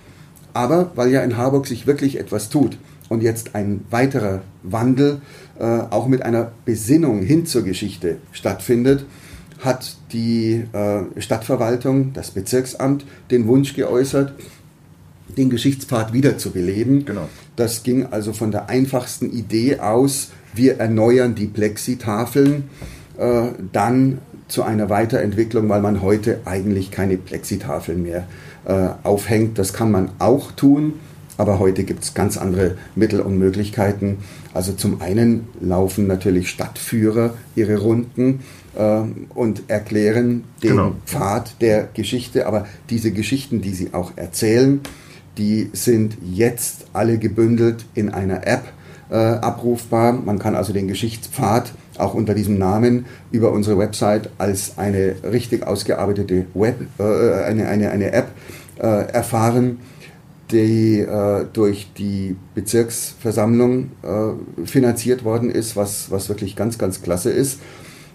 Aber weil ja in Harburg sich wirklich etwas tut und jetzt ein weiterer Wandel äh, auch mit einer Besinnung hin zur Geschichte stattfindet, hat die äh, Stadtverwaltung, das Bezirksamt, den Wunsch geäußert, den Geschichtspfad wiederzubeleben. Genau. Das ging also von der einfachsten Idee aus, wir erneuern die Plexitafeln, äh, dann zu einer Weiterentwicklung, weil man heute eigentlich keine Plexitafeln mehr äh, aufhängt. Das kann man auch tun, aber heute gibt es ganz andere Mittel und Möglichkeiten. Also zum einen laufen natürlich Stadtführer ihre Runden äh, und erklären den Genau. Pfad der Geschichte, aber diese Geschichten, die sie auch erzählen, die sind jetzt alle gebündelt in einer App äh, abrufbar. Man kann also den Geschichtspfad auch unter diesem Namen über unsere Website als eine richtig ausgearbeitete Web, äh, eine, eine, eine App äh, erfahren, die äh, durch die Bezirksversammlung äh, finanziert worden ist, was, was wirklich ganz, ganz klasse ist.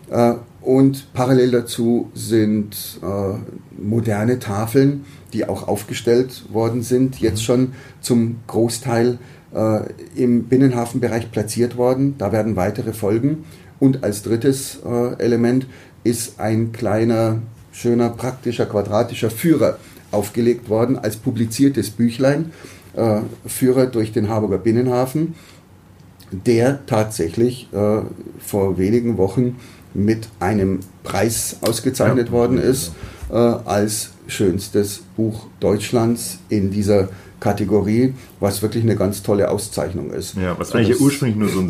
Äh, und parallel dazu sind äh, moderne Tafeln, die auch aufgestellt worden sind, jetzt schon zum Großteil äh, im Binnenhafenbereich platziert worden. Da werden weitere folgen. Und als drittes äh, Element ist ein kleiner, schöner, praktischer, quadratischer Führer aufgelegt worden als publiziertes Büchlein, äh, Führer durch den Harburger Binnenhafen, der tatsächlich äh, vor wenigen Wochen mit einem Preis ausgezeichnet ja. worden ist äh, als schönstes Buch Deutschlands in dieser Kategorie, was wirklich eine ganz tolle Auszeichnung ist. Ja, was eigentlich also, ursprünglich nur so ein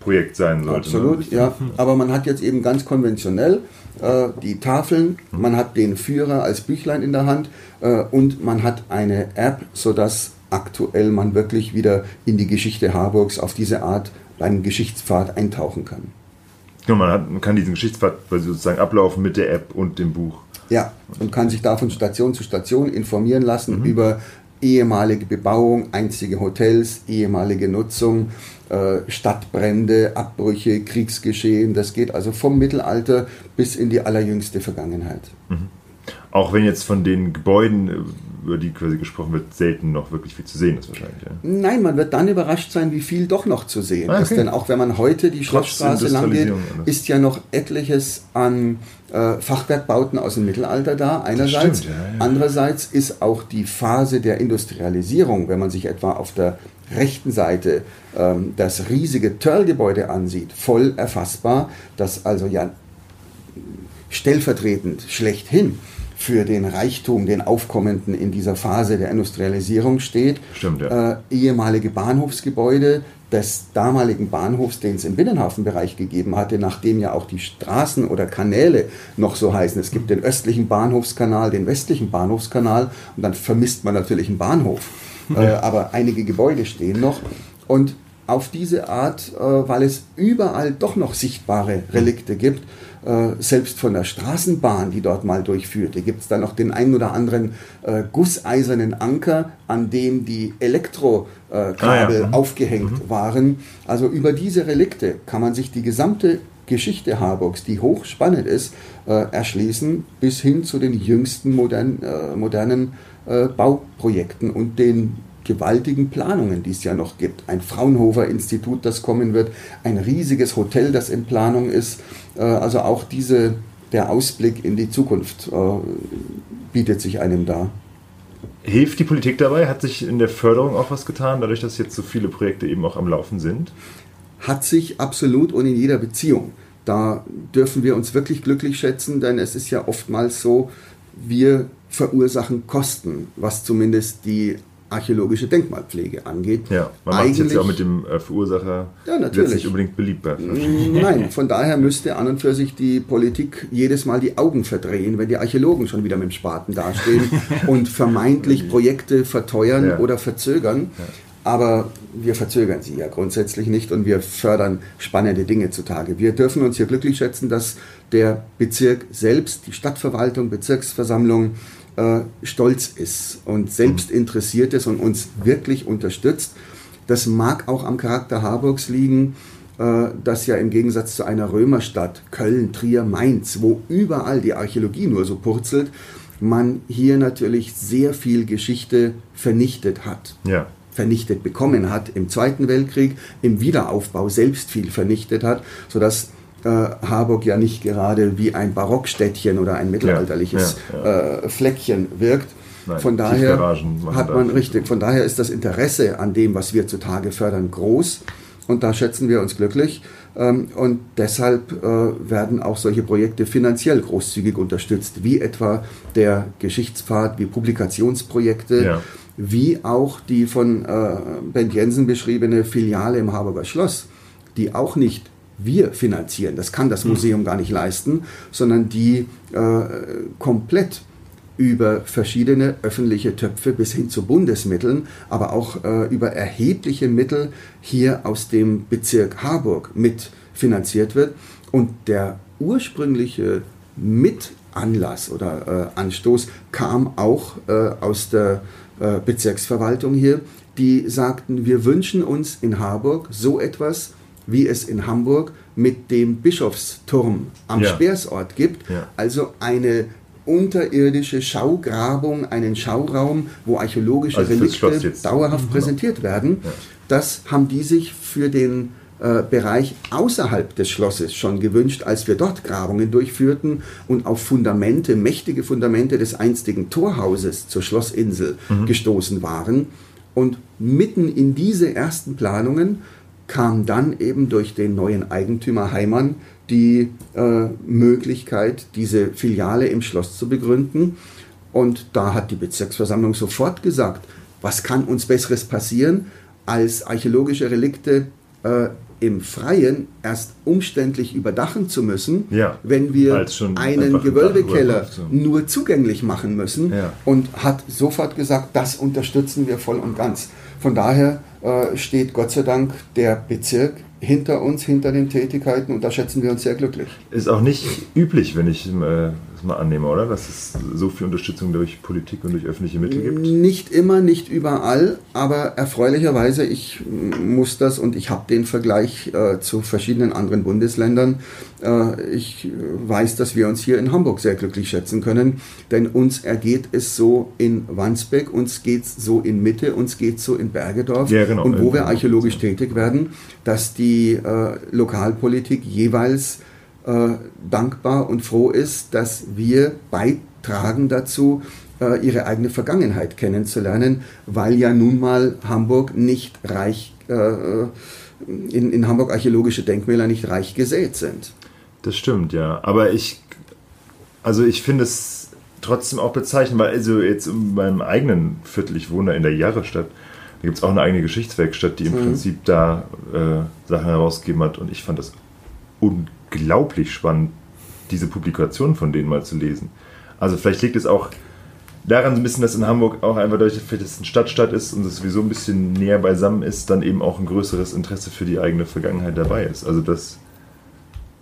Seitenprojekt sein sollte. Ne? Absolut, ne? ja. Aber man hat jetzt eben ganz konventionell äh, die Tafeln, man hat den Führer als Büchlein in der Hand äh, und man hat eine App, sodass aktuell man wirklich wieder in die Geschichte Harburgs auf diese Art beim Geschichtspfad eintauchen kann. Ja, man, hat, man kann diesen Geschichtspfad sozusagen ablaufen mit der App und dem Buch. Ja, und kann sich da von Station zu Station informieren lassen mhm. über ehemalige Bebauung, einzige Hotels, ehemalige Nutzung, äh, Stadtbrände, Abbrüche, Kriegsgeschehen. Das geht also vom Mittelalter bis in die allerjüngste Vergangenheit. Mhm. Auch wenn jetzt von den Gebäuden, über die quasi gesprochen wird, selten noch wirklich viel zu sehen ist wahrscheinlich. Ja. Nein, man wird dann überrascht sein, wie viel doch noch zu sehen ah, okay. ist. Denn auch wenn man heute die Schlossstraße lang geht, ist ja noch etliches an äh, Fachwerkbauten aus dem Mittelalter da, einerseits. Stimmt, ja, ja. Andererseits ist auch die Phase der Industrialisierung, wenn man sich etwa auf der rechten Seite ähm, das riesige Törlgebäude ansieht, voll erfassbar, das also ja stellvertretend schlechthin für den Reichtum, den Aufkommenden in dieser Phase der Industrialisierung steht. Stimmt, ja. Äh, ehemalige Bahnhofsgebäude des damaligen Bahnhofs, den es im Binnenhafenbereich gegeben hatte, nachdem ja auch die Straßen oder Kanäle noch so heißen. Es gibt den östlichen Bahnhofskanal, den westlichen Bahnhofskanal und dann vermisst man natürlich einen Bahnhof. Äh, aber einige Gebäude stehen noch. Und auf diese Art, äh, weil es überall doch noch sichtbare Relikte gibt, selbst von der Straßenbahn, die dort mal durchführte, gibt es da noch den einen oder anderen äh, gusseisernen Anker, an dem die Elektrokabel ah, ja. Mhm. aufgehängt mhm. waren. Also über diese Relikte kann man sich die gesamte Geschichte Harburgs, die hochspannend ist, äh, erschließen, bis hin zu den jüngsten modern, äh, modernen äh, Bauprojekten und den gewaltigen Planungen, die es ja noch gibt. Ein Fraunhofer-Institut, das kommen wird, ein riesiges Hotel, das in Planung ist. Äh, also auch diese, der Ausblick in die Zukunft äh, bietet sich einem da. Hilft die Politik dabei? Hat sich in der Förderung auch was getan, dadurch, dass jetzt so viele Projekte eben auch am Laufen sind? Hat sich absolut und in jeder Beziehung. Da dürfen wir uns wirklich glücklich schätzen, denn es ist ja oftmals so, wir verursachen Kosten, was zumindest die archäologische Denkmalpflege angeht. Ja, man macht es jetzt ja auch mit dem äh, Verursacher ja, natürlich. nicht unbedingt beliebt. Nein, von daher müsste an und für sich die Politik jedes Mal die Augen verdrehen, wenn die Archäologen schon wieder mit dem Spaten dastehen und vermeintlich Projekte verteuern ja. oder verzögern. Ja. Aber wir verzögern sie ja grundsätzlich nicht und wir fördern spannende Dinge zutage. Wir dürfen uns hier glücklich schätzen, dass der Bezirk selbst, die Stadtverwaltung, Bezirksversammlung, äh, stolz ist und selbst interessiert ist und uns wirklich unterstützt. Das mag auch am Charakter Harburgs liegen, äh, das ja im Gegensatz zu einer Römerstadt, Köln, Trier, Mainz, wo überall die Archäologie nur so purzelt, man hier natürlich sehr viel Geschichte vernichtet hat. Ja. Vernichtet bekommen hat im Zweiten Weltkrieg, im Wiederaufbau selbst viel vernichtet hat, sodass äh, Harburg ja nicht gerade wie ein Barockstädtchen oder ein mittelalterliches ja, ja, Äh, Fleckchen wirkt. Nein, von daher hat man richtig, von daher ist das Interesse an dem, was wir zutage fördern, groß und da schätzen wir uns glücklich. Ähm, und deshalb äh, werden auch solche Projekte finanziell großzügig unterstützt, wie etwa der Geschichtspfad, wie Publikationsprojekte, ja. wie auch die von äh, Ben Jensen beschriebene Filiale im Harburger Schloss, die auch nicht wir finanzieren. Das kann das hm. Museum gar nicht leisten, sondern die äh, komplett über verschiedene öffentliche Töpfe bis hin zu Bundesmitteln, aber auch äh, über erhebliche Mittel hier aus dem Bezirk Harburg mitfinanziert wird. Und der ursprüngliche Mitanlass oder äh, Anstoß kam auch äh, aus der äh, Bezirksverwaltung hier, die sagten, wir wünschen uns in Harburg so etwas wie es in Hamburg mit dem Bischofsturm am Ja. Speersort gibt. Ja. Also eine unterirdische Schaugrabung, einen Schauraum, wo archäologische Also Relikte dauerhaft präsentiert werden. Das haben die sich für den äh, Bereich außerhalb des Schlosses schon gewünscht, als wir dort Grabungen durchführten und auf Fundamente, mächtige Fundamente des einstigen Torhauses zur Schlossinsel gestoßen waren. Und mitten in diese ersten Planungen kam dann eben durch den neuen Eigentümer Heimann die äh, Möglichkeit, diese Filiale im Schloss zu begründen. Und da hat die Bezirksversammlung sofort gesagt, was kann uns Besseres passieren, als archäologische Relikte äh, im Freien erst umständlich überdachen zu müssen, Ja, wenn wir einen Gewölbekeller nur zugänglich machen müssen Ja. und hat sofort gesagt, das unterstützen wir voll und ganz. Von daher äh, steht Gott sei Dank der Bezirk hinter uns, hinter den Tätigkeiten und da schätzen wir uns sehr glücklich. Ist auch nicht üblich, wenn ich äh, das mal annehme, oder? Dass es so viel Unterstützung durch Politik und durch öffentliche Mittel gibt. Nicht immer, nicht überall, aber erfreulicherweise, ich muss das und ich habe den Vergleich äh, zu verschiedenen anderen Bundesländern. Äh, ich äh, weiß, dass wir uns hier in Hamburg sehr glücklich schätzen können, denn uns ergeht es so in Wandsbek, uns geht es so in Mitte, uns geht es so in Bergedorf Ja, genau. und wo wir Ja. archäologisch tätig werden, dass die äh, Lokalpolitik jeweils äh, dankbar und froh ist, dass wir beitragen dazu, äh, ihre eigene Vergangenheit kennenzulernen, weil ja nun mal Hamburg nicht reich, äh, in, in Hamburg archäologische Denkmäler nicht reich gesät sind. Das stimmt, ja. Aber ich, also ich finde es trotzdem auch bezeichnend, weil also jetzt in meinem eigenen Viertel, ich wohne da in der Jahrestadt, da gibt es auch eine eigene Geschichtswerkstatt, die im Prinzip da äh, Sachen herausgegeben hat und ich fand das unglaublich spannend, diese Publikationen von denen mal zu lesen. Also vielleicht liegt es auch daran so ein bisschen, dass in Hamburg auch einfach dadurch, dass es eine Stadtstadt ist und es sowieso ein bisschen näher beisammen ist, dann eben auch ein größeres Interesse für die eigene Vergangenheit dabei ist. Also das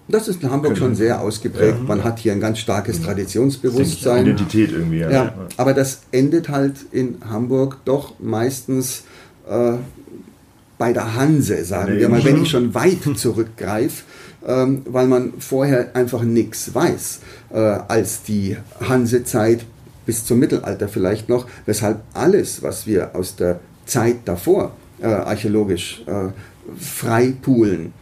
Das ist in Hamburg schon sehr ausgeprägt. Ja. Man hat hier ein ganz starkes Traditionsbewusstsein. Identität irgendwie. Ja, aber das endet halt in Hamburg doch meistens äh, bei der Hanse, sagen Nee. wir mal, wenn ich schon weit zurückgreife, ähm, weil man vorher einfach nichts weiß, äh, als die Hansezeit bis zum Mittelalter vielleicht noch, weshalb alles, was wir aus der Zeit davor äh, archäologisch äh, freipulen,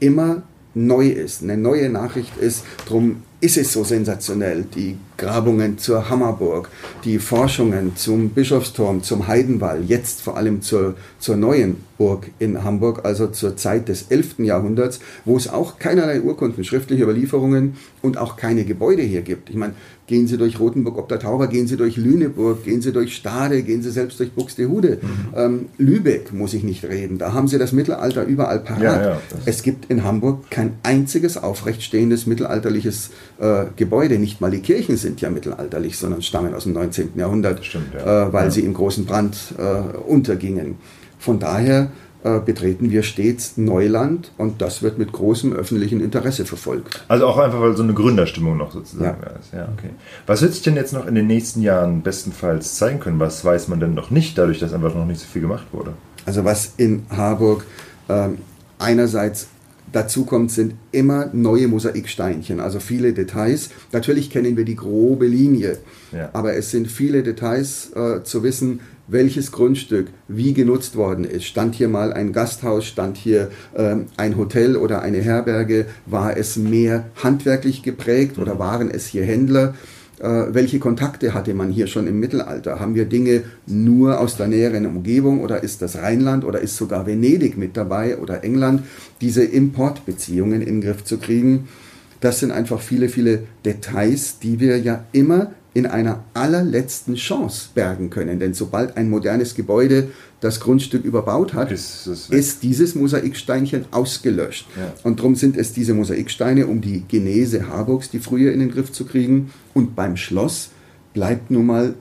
immer neu ist, eine neue Nachricht ist. Drum ist es so sensationell. Die Grabungen zur Hammerburg, die Forschungen zum Bischofsturm, zum Heidenwall, jetzt vor allem zur, zur neuen Burg in Hamburg, also zur Zeit des 11. Jahrhunderts, wo es auch keinerlei Urkunden, schriftliche Überlieferungen und auch keine Gebäude hier gibt. Ich meine, gehen Sie durch Rothenburg ob der Tauber, gehen Sie durch Lüneburg, gehen Sie durch Stade, gehen Sie selbst durch Buxtehude. Ähm, Lübeck muss ich nicht reden, da haben Sie das Mittelalter überall parat. Ja, ja, es gibt in Hamburg kein einziges aufrecht stehendes mittelalterliches äh, Gebäude. Nicht mal die Kirchen sind ja mittelalterlich, sondern stammen aus dem 19. Jahrhundert, Stimmt, ja. äh, weil Ja. sie im großen Brand äh, untergingen. Von daher äh, betreten wir stets Neuland und das wird mit großem öffentlichen Interesse verfolgt. Also auch einfach, weil so eine Gründerstimmung noch sozusagen Ja. ist. Ja, okay. Was wird sich denn jetzt noch in den nächsten Jahren bestenfalls zeigen können? Was weiß man denn noch nicht, dadurch, dass einfach noch nicht so viel gemacht wurde? Also was in Harburg ähm, einerseits dazu kommt, sind immer neue Mosaiksteinchen, also viele Details. Natürlich kennen wir die grobe Linie, Ja. aber es sind viele Details äh, zu wissen, welches Grundstück wie genutzt worden ist. Stand hier mal ein Gasthaus, stand hier ähm, ein Hotel oder eine Herberge, war es mehr handwerklich geprägt oder waren es hier Händler? Äh, welche Kontakte hatte man hier schon im Mittelalter? Haben wir Dinge nur aus der näheren Umgebung oder ist das Rheinland oder ist sogar Venedig mit dabei oder England? Diese Importbeziehungen in den Griff zu kriegen, das sind einfach viele, viele Details, die wir ja immer in einer allerletzten Chance bergen können. Denn sobald ein modernes Gebäude das Grundstück überbaut hat, Ist ist dieses Mosaiksteinchen ausgelöscht. Ja. Und darum sind es diese Mosaiksteine, um die Genese Harburgs, die früher in den Griff zu kriegen. Und beim Schloss bleibt nun mal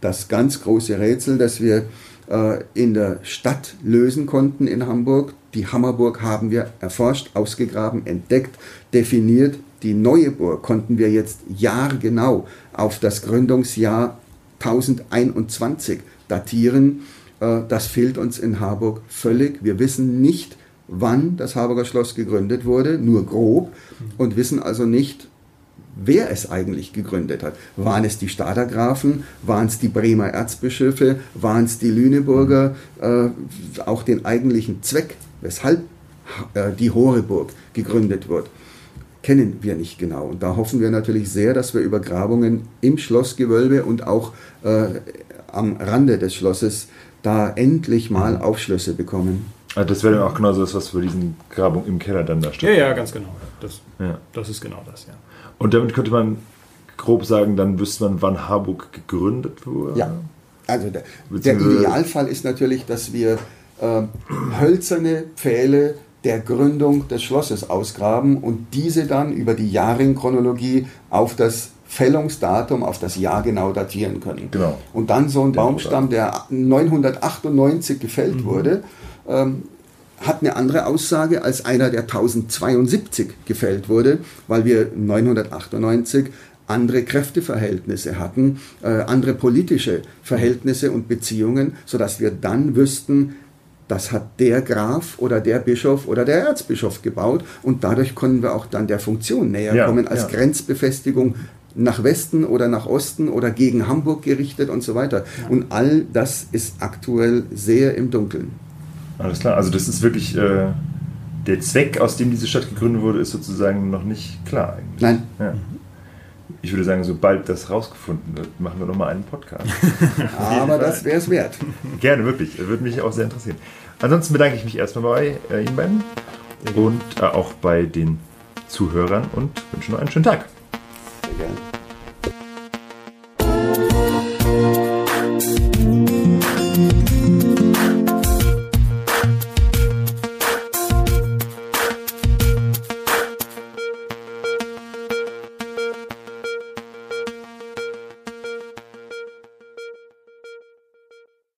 das ganz große Rätsel, das wir äh, in der Stadt lösen konnten in Hamburg. Die Hammerburg haben wir erforscht, ausgegraben, entdeckt, definiert. Die neue Burg konnten wir jetzt jahrgenau auf das Gründungsjahr 1021 datieren. Äh, Das fehlt uns in Harburg völlig. Wir wissen nicht, wann das Harburger Schloss gegründet wurde, nur grob, und wissen also nicht, wer es eigentlich gegründet hat. Waren es die Stadergrafen, waren es die Bremer Erzbischöfe, waren es die Lüneburger, äh, auch den eigentlichen Zweck, weshalb äh, die Horeburg gegründet wird, kennen wir nicht genau. Und da hoffen wir natürlich sehr, dass wir über Grabungen im Schlossgewölbe und auch äh, am Rande des Schlosses da endlich mal Aufschlüsse bekommen. Ah, das wäre dann auch genauso das, was für diesen Grabung im Keller dann da steht. Ja, ja, ganz genau. Das, Ja. das ist genau das, ja. Und damit könnte man grob sagen, dann wüsste man, wann Harburg gegründet wurde. Ja, also der, der Idealfall ist natürlich, dass wir äh, hölzerne Pfähle der Gründung des Schlosses ausgraben und diese dann über die Jahrenchronologie auf das Fällungsdatum, auf das Jahr genau datieren können. Genau. Und dann so ein Baumstamm, der 998 gefällt wurde, ähm, hat eine andere Aussage als einer, der 1072 gefällt wurde, weil wir 998 andere Kräfteverhältnisse hatten, äh, andere politische Verhältnisse und Beziehungen, sodass wir dann wüssten, das hat der Graf oder der Bischof oder der Erzbischof gebaut und dadurch können wir auch dann der Funktion näher Ja, kommen als ja. Grenzbefestigung nach Westen oder nach Osten oder gegen Hamburg gerichtet und so weiter. Und all das ist aktuell sehr im Dunkeln. Alles klar. Also das ist wirklich äh, der Zweck, aus dem diese Stadt gegründet wurde, ist sozusagen noch nicht klar eigentlich. Nein, Ja. Ich würde sagen, sobald das rausgefunden wird, machen wir nochmal einen Podcast. aber das wäre es wert. Gerne, wirklich. Würde mich auch sehr interessieren. Ansonsten bedanke ich mich erstmal bei äh, Ihnen beiden und äh, auch bei den Zuhörern und wünsche noch einen schönen Tag. Sehr gerne.